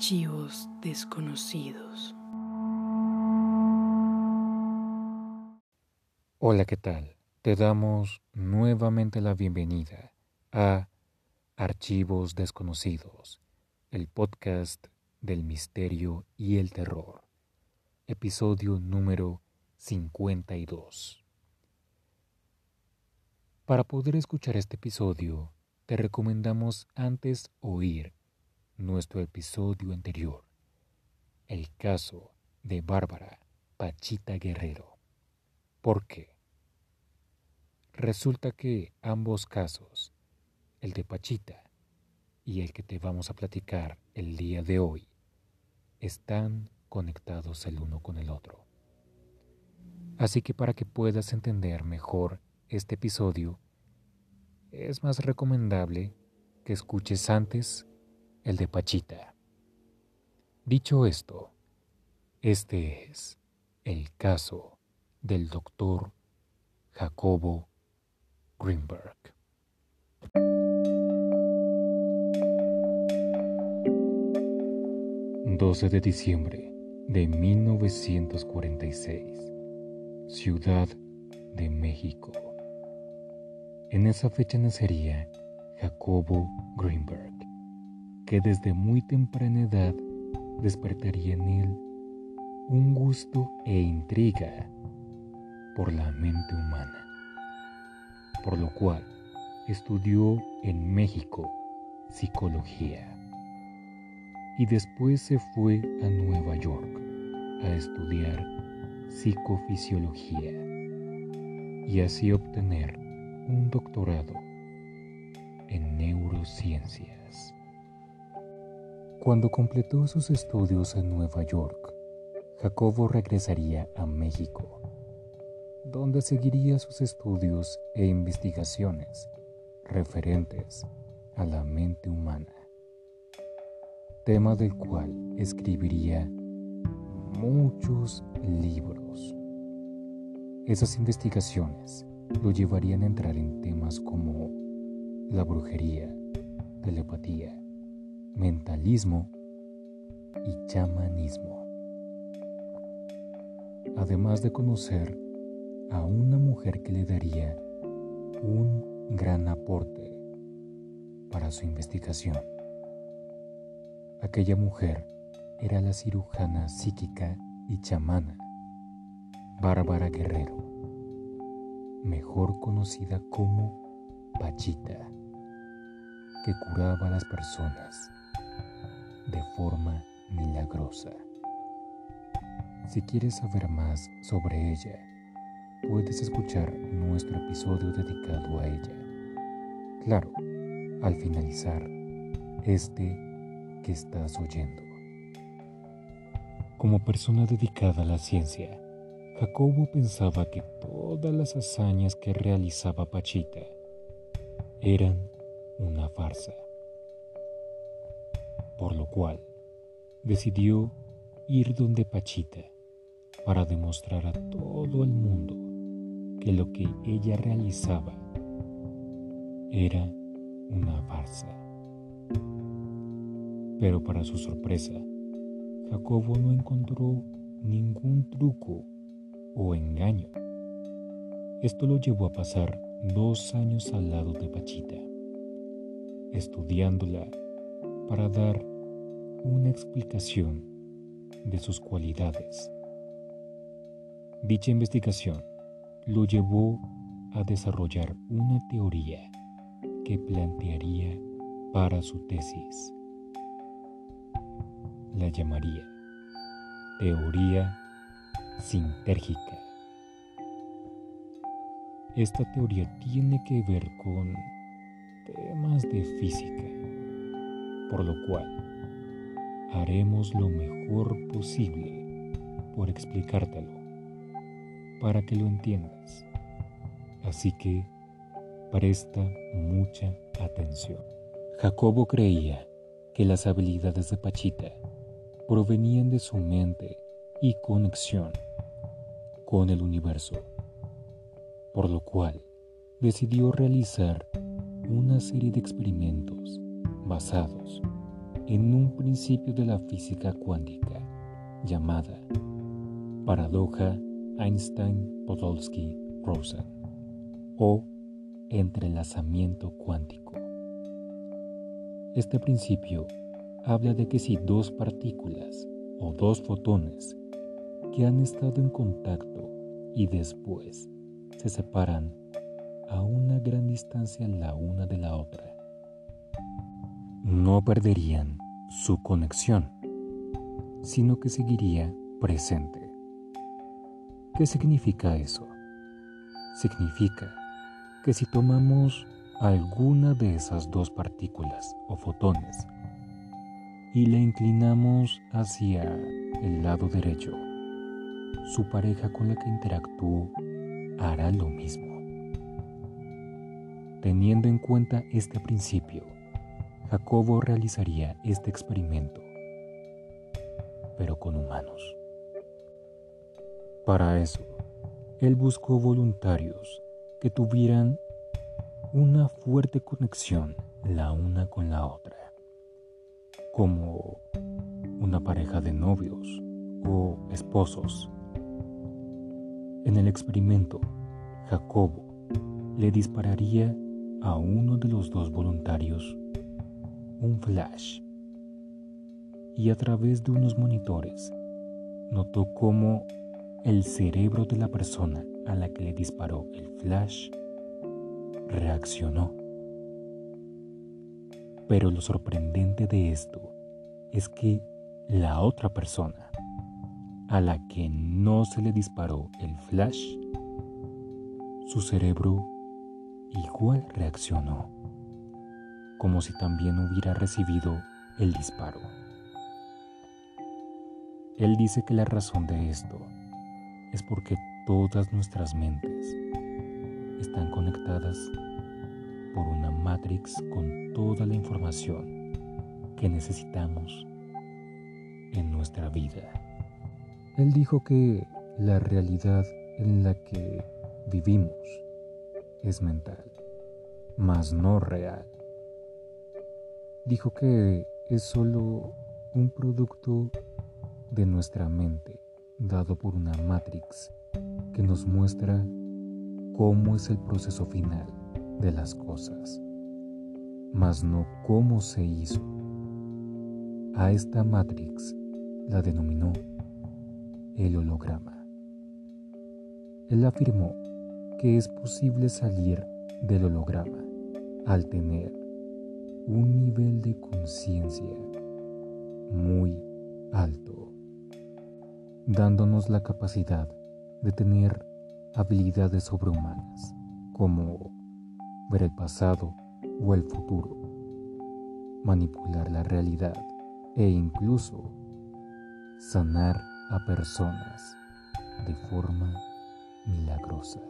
Archivos desconocidos. Hola, ¿qué tal? Te damos nuevamente la bienvenida a Archivos desconocidos, el podcast del misterio y el terror, episodio número 52. Para poder escuchar este episodio, te recomendamos antes oír nuestro episodio anterior, el caso de Bárbara Pachita Guerrero. ¿Por qué? Resulta que ambos casos, el de Pachita y el que te vamos a platicar el día de hoy, están conectados el uno con el otro. Así que para que puedas entender mejor este episodio, es más recomendable que escuches antes el de Pachita. Dicho esto, este es el caso del doctor Jacobo Greenberg. 12 de diciembre de 1946, Ciudad de México. En esa fecha nacería Jacobo Greenberg que desde muy temprana edad despertaría en él un gusto e intriga por la mente humana, por lo cual estudió en México psicología y después se fue a Nueva York a estudiar psicofisiología y así obtener un doctorado en neurociencias. Cuando completó sus estudios en Nueva York, Jacobo regresaría a México, donde seguiría sus estudios e investigaciones referentes a la mente humana, tema del cual escribiría muchos libros. Esas investigaciones lo llevarían a entrar en temas como la brujería, telepatía, mentalismo y chamanismo. Además de conocer a una mujer que le daría un gran aporte para su investigación. Aquella mujer era la cirujana psíquica y chamana Bárbara Guerrero, mejor conocida como Pachita, que curaba a las personas de forma milagrosa. Si quieres saber más sobre ella, puedes escuchar nuestro episodio dedicado a ella. Claro, al finalizar este que estás oyendo. Como persona dedicada a la ciencia, Jacobo pensaba que todas las hazañas que realizaba Pachita eran una farsa por lo cual decidió ir donde Pachita para demostrar a todo el mundo que lo que ella realizaba era una farsa. Pero para su sorpresa, Jacobo no encontró ningún truco o engaño. Esto lo llevó a pasar dos años al lado de Pachita, estudiándola para dar una explicación de sus cualidades. Dicha investigación lo llevó a desarrollar una teoría que plantearía para su tesis. La llamaría teoría sintérgica. Esta teoría tiene que ver con temas de física, por lo cual haremos lo mejor posible por explicártelo, para que lo entiendas. Así que presta mucha atención. Jacobo creía que las habilidades de Pachita provenían de su mente y conexión con el universo, por lo cual decidió realizar una serie de experimentos basados en un principio de la física cuántica llamada paradoja Einstein-Podolsky-Rosen o entrelazamiento cuántico. Este principio habla de que si dos partículas o dos fotones que han estado en contacto y después se separan a una gran distancia la una de la otra, no perderían su conexión, sino que seguiría presente. ¿Qué significa eso? Significa que si tomamos alguna de esas dos partículas o fotones y la inclinamos hacia el lado derecho, su pareja con la que interactuó hará lo mismo. Teniendo en cuenta este principio, Jacobo realizaría este experimento, pero con humanos. Para eso, él buscó voluntarios que tuvieran una fuerte conexión la una con la otra, como una pareja de novios o esposos. En el experimento, Jacobo le dispararía a uno de los dos voluntarios un flash y a través de unos monitores notó cómo el cerebro de la persona a la que le disparó el flash reaccionó. Pero lo sorprendente de esto es que la otra persona a la que no se le disparó el flash, su cerebro igual reaccionó, como si también hubiera recibido el disparo. Él dice que la razón de esto es porque todas nuestras mentes están conectadas por una matrix con toda la información que necesitamos en nuestra vida. Él dijo que la realidad en la que vivimos es mental, mas no real. Dijo que es solo un producto de nuestra mente dado por una matrix que nos muestra cómo es el proceso final de las cosas, mas no cómo se hizo. A esta matrix la denominó el holograma. Él afirmó que es posible salir del holograma al tener un nivel de conciencia muy alto dándonos la capacidad de tener habilidades sobrehumanas, como ver el pasado o el futuro, manipular la realidad e incluso sanar a personas de forma milagrosa,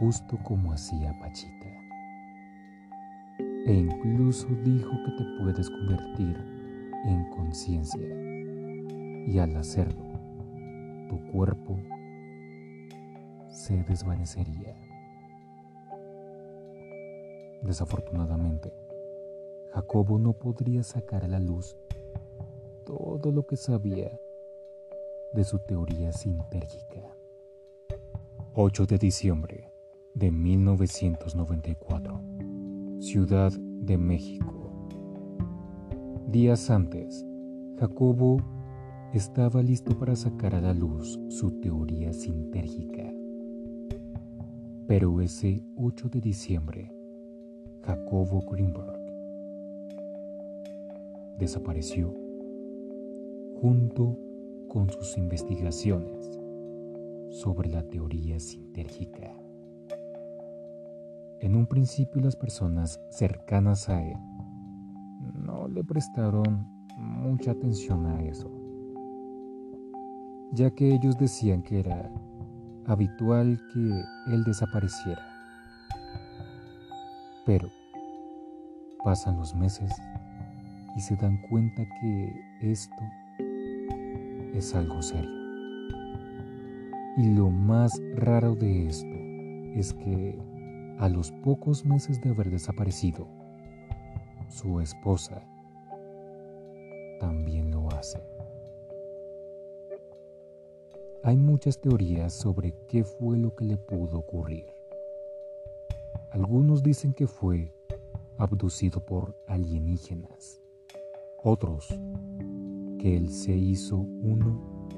justo como hacía Pachita. E incluso dijo que te puedes convertir en conciencia y al hacerlo, tu cuerpo se desvanecería. Desafortunadamente, Jacobo no podría sacar a la luz todo lo que sabía de su teoría sintérgica. 8 de diciembre de 1994, Ciudad de México. Días antes, Jacobo estaba listo para sacar a la luz su teoría sintérgica. Pero ese 8 de diciembre, Jacobo Greenberg desapareció junto con sus investigaciones sobre la teoría sintérgica. En un principio las personas cercanas a él no le prestaron mucha atención a eso ya que ellos decían que era habitual que él desapareciera. Pero pasan los meses y se dan cuenta que esto es algo serio. Y lo más raro de esto es que a los pocos meses de haber desaparecido, su esposa también lo hace. Hay muchas teorías sobre qué fue lo que le pudo ocurrir. Algunos dicen que fue abducido por alienígenas, otros que él se hizo uno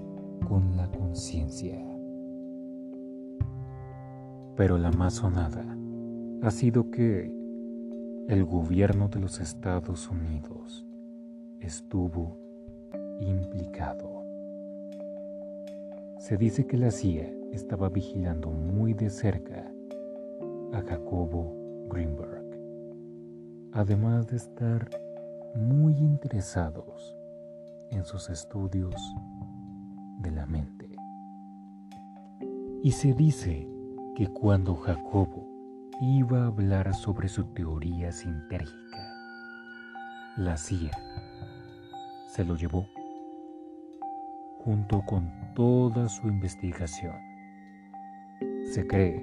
con la conciencia. Pero la más sonada ha sido que el gobierno de los Estados Unidos estuvo implicado. Se dice que la CIA estaba vigilando muy de cerca a Jacobo Greenberg, además de estar muy interesados en sus estudios de la mente. Y se dice que cuando Jacobo iba a hablar sobre su teoría sintérgica, la CIA se lo llevó junto con toda su investigación. Se cree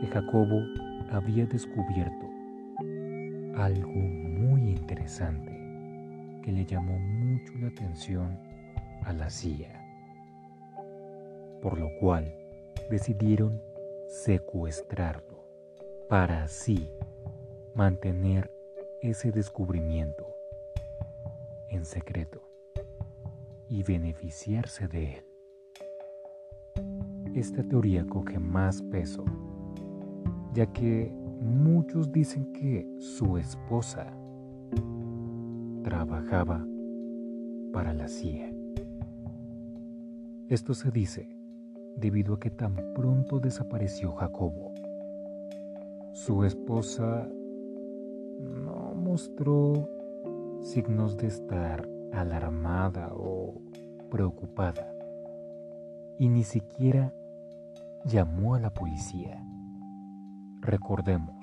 que Jacobo había descubierto algo muy interesante que le llamó mucho la atención a la CIA, por lo cual decidieron secuestrarlo para así mantener ese descubrimiento en secreto y beneficiarse de él. Esta teoría coge más peso, ya que muchos dicen que su esposa trabajaba para la CIA. Esto se dice debido a que tan pronto desapareció Jacobo. Su esposa no mostró signos de estar alarmada o preocupada y ni siquiera llamó a la policía. Recordemos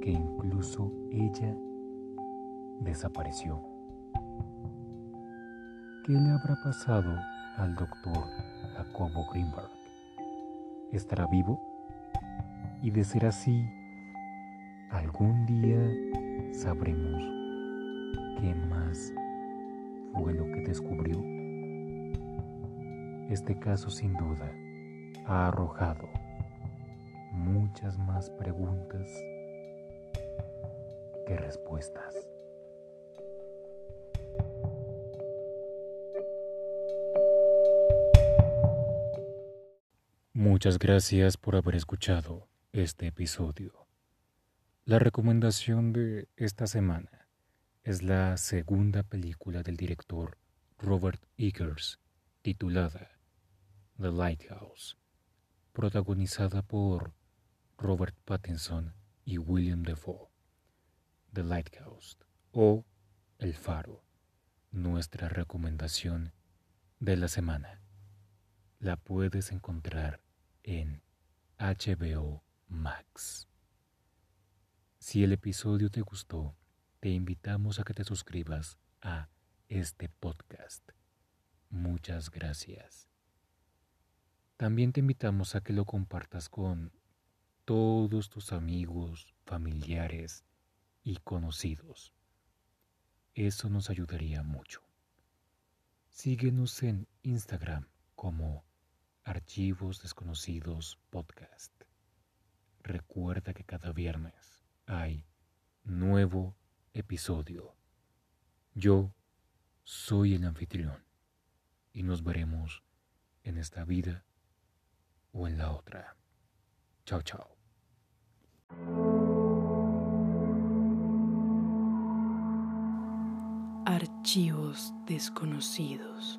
que incluso ella desapareció. ¿Qué le habrá pasado al doctor Jacobo Greenberg? ¿Estará vivo? Y de ser así, algún día sabremos qué más fue lo que descubrió. Este caso sin duda ha arrojado muchas más preguntas que respuestas. Muchas gracias por haber escuchado este episodio. La recomendación de esta semana es la segunda película del director Robert Eggers titulada The Lighthouse, protagonizada por Robert Pattinson y William Defoe. The Lighthouse o El Faro, nuestra recomendación de la semana. La puedes encontrar en HBO Max. Si el episodio te gustó, te invitamos a que te suscribas a este podcast. Muchas gracias. También te invitamos a que lo compartas con todos tus amigos, familiares y conocidos. Eso nos ayudaría mucho. Síguenos en Instagram como Archivos Desconocidos Podcast. Recuerda que cada viernes hay nuevo episodio. Yo soy el anfitrión y nos veremos en esta vida o en la otra. Chao, chao. Archivos desconocidos.